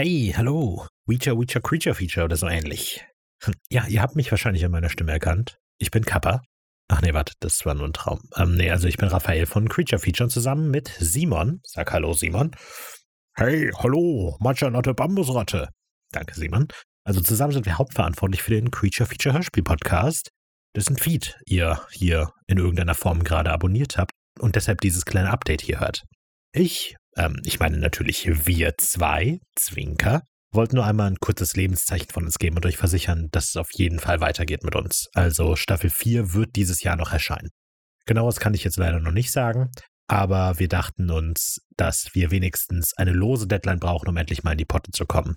Hey, hallo. Weecher, Weecher, Creature Feature oder so ähnlich. Hm, ja, ihr habt mich wahrscheinlich an meiner Stimme erkannt. Ich bin Kappa. Ach nee, warte, das war nur ein Traum. Ähm, nee, also ich bin Raphael von Creature Feature zusammen mit Simon. Sag hallo, Simon. Hey, hallo, Matschanotte Bambusratte. Danke, Simon. Also zusammen sind wir hauptverantwortlich für den Creature Feature Hörspiel Podcast, dessen Feed ihr hier in irgendeiner Form gerade abonniert habt und deshalb dieses kleine Update hier hört. Ich ähm, ich meine natürlich wir zwei, Zwinker, wollten nur einmal ein kurzes Lebenszeichen von uns geben und euch versichern, dass es auf jeden Fall weitergeht mit uns. Also Staffel 4 wird dieses Jahr noch erscheinen. Genaueres kann ich jetzt leider noch nicht sagen, aber wir dachten uns, dass wir wenigstens eine lose Deadline brauchen, um endlich mal in die Potte zu kommen.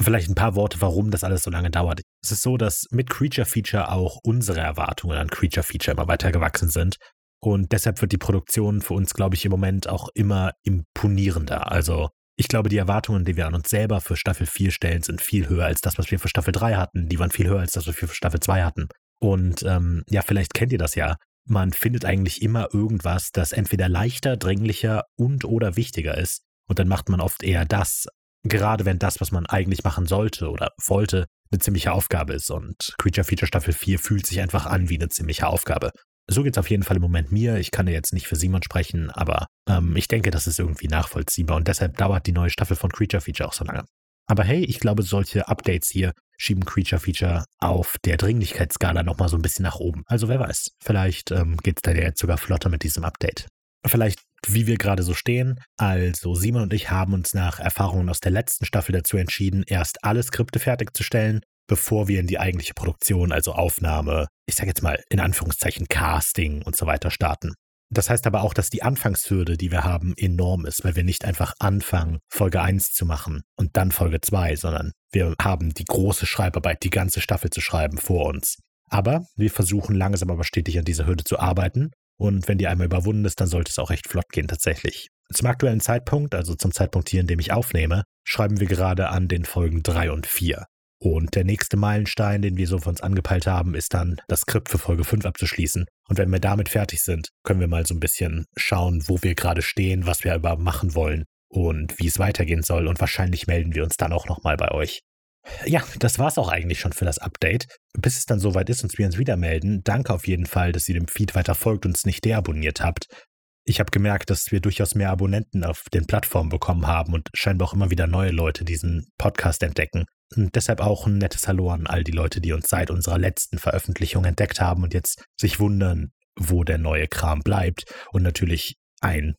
Vielleicht ein paar Worte, warum das alles so lange dauert. Es ist so, dass mit Creature Feature auch unsere Erwartungen an Creature Feature immer weiter gewachsen sind und deshalb wird die Produktion für uns, glaube ich, im Moment auch immer imponierender. Also ich glaube, die Erwartungen, die wir an uns selber für Staffel 4 stellen, sind viel höher als das, was wir für Staffel 3 hatten. Die waren viel höher als das, was wir für Staffel 2 hatten. Und ähm, ja, vielleicht kennt ihr das ja. Man findet eigentlich immer irgendwas, das entweder leichter, dringlicher und oder wichtiger ist. Und dann macht man oft eher das, gerade wenn das, was man eigentlich machen sollte oder wollte, eine ziemliche Aufgabe ist. Und Creature Feature Staffel 4 fühlt sich einfach an wie eine ziemliche Aufgabe. So geht es auf jeden Fall im Moment mir. Ich kann ja jetzt nicht für Simon sprechen, aber ähm, ich denke, das ist irgendwie nachvollziehbar und deshalb dauert die neue Staffel von Creature Feature auch so lange. Aber hey, ich glaube, solche Updates hier schieben Creature Feature auf der Dringlichkeitsskala nochmal so ein bisschen nach oben. Also wer weiß, vielleicht ähm, geht es da jetzt sogar flotter mit diesem Update. Vielleicht, wie wir gerade so stehen. Also Simon und ich haben uns nach Erfahrungen aus der letzten Staffel dazu entschieden, erst alle Skripte fertigzustellen bevor wir in die eigentliche Produktion, also Aufnahme, ich sage jetzt mal in Anführungszeichen Casting und so weiter starten. Das heißt aber auch, dass die Anfangshürde, die wir haben, enorm ist, weil wir nicht einfach anfangen, Folge 1 zu machen und dann Folge 2, sondern wir haben die große Schreibarbeit, die ganze Staffel zu schreiben vor uns. Aber wir versuchen langsam aber stetig an dieser Hürde zu arbeiten und wenn die einmal überwunden ist, dann sollte es auch recht flott gehen tatsächlich. Zum aktuellen Zeitpunkt, also zum Zeitpunkt hier, in dem ich aufnehme, schreiben wir gerade an den Folgen 3 und 4. Und der nächste Meilenstein, den wir so von uns angepeilt haben, ist dann das Skript für Folge 5 abzuschließen. Und wenn wir damit fertig sind, können wir mal so ein bisschen schauen, wo wir gerade stehen, was wir aber machen wollen und wie es weitergehen soll. Und wahrscheinlich melden wir uns dann auch nochmal bei euch. Ja, das war's auch eigentlich schon für das Update. Bis es dann soweit ist und wir uns wieder melden, danke auf jeden Fall, dass ihr dem Feed weiter folgt und es nicht deabonniert habt. Ich habe gemerkt, dass wir durchaus mehr Abonnenten auf den Plattformen bekommen haben und scheinbar auch immer wieder neue Leute diesen Podcast entdecken. Und deshalb auch ein nettes Hallo an all die Leute, die uns seit unserer letzten Veröffentlichung entdeckt haben und jetzt sich wundern, wo der neue Kram bleibt. Und natürlich ein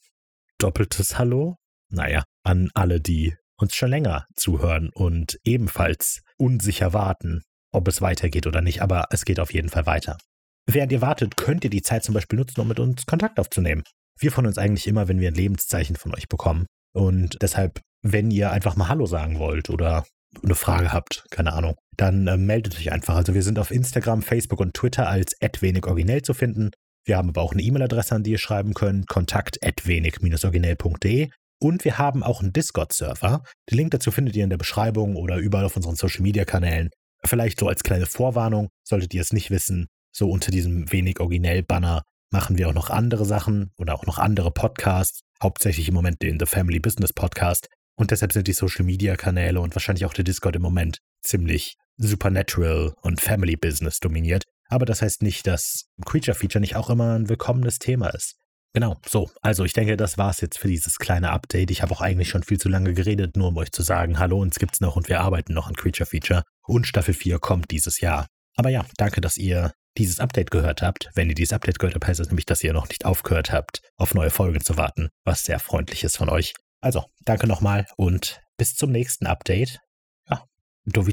doppeltes Hallo, naja, an alle, die uns schon länger zuhören und ebenfalls unsicher warten, ob es weitergeht oder nicht. Aber es geht auf jeden Fall weiter. Während ihr wartet, könnt ihr die Zeit zum Beispiel nutzen, um mit uns Kontakt aufzunehmen. Wir freuen uns eigentlich immer, wenn wir ein Lebenszeichen von euch bekommen. Und deshalb, wenn ihr einfach mal Hallo sagen wollt oder eine Frage habt, keine Ahnung, dann äh, meldet euch einfach. Also wir sind auf Instagram, Facebook und Twitter als @wenigoriginell zu finden. Wir haben aber auch eine E-Mail-Adresse, an die ihr schreiben könnt, kontakt wenig-originell.de. Und wir haben auch einen Discord-Server. Den Link dazu findet ihr in der Beschreibung oder überall auf unseren Social-Media-Kanälen. Vielleicht so als kleine Vorwarnung, solltet ihr es nicht wissen, so unter diesem wenig originell Banner machen wir auch noch andere Sachen oder auch noch andere Podcasts, hauptsächlich im Moment den The Family Business Podcast. Und deshalb sind die Social Media Kanäle und wahrscheinlich auch der Discord im Moment ziemlich Supernatural und Family Business dominiert. Aber das heißt nicht, dass Creature Feature nicht auch immer ein willkommenes Thema ist. Genau, so. Also ich denke, das war's jetzt für dieses kleine Update. Ich habe auch eigentlich schon viel zu lange geredet, nur um euch zu sagen, hallo, uns gibt's noch und wir arbeiten noch an Creature Feature. Und Staffel 4 kommt dieses Jahr. Aber ja, danke, dass ihr dieses Update gehört habt. Wenn ihr dieses Update gehört habt, heißt das nämlich, dass ihr noch nicht aufgehört habt, auf neue Folgen zu warten, was sehr freundlich ist von euch. Also, danke nochmal und bis zum nächsten Update. Ja, do.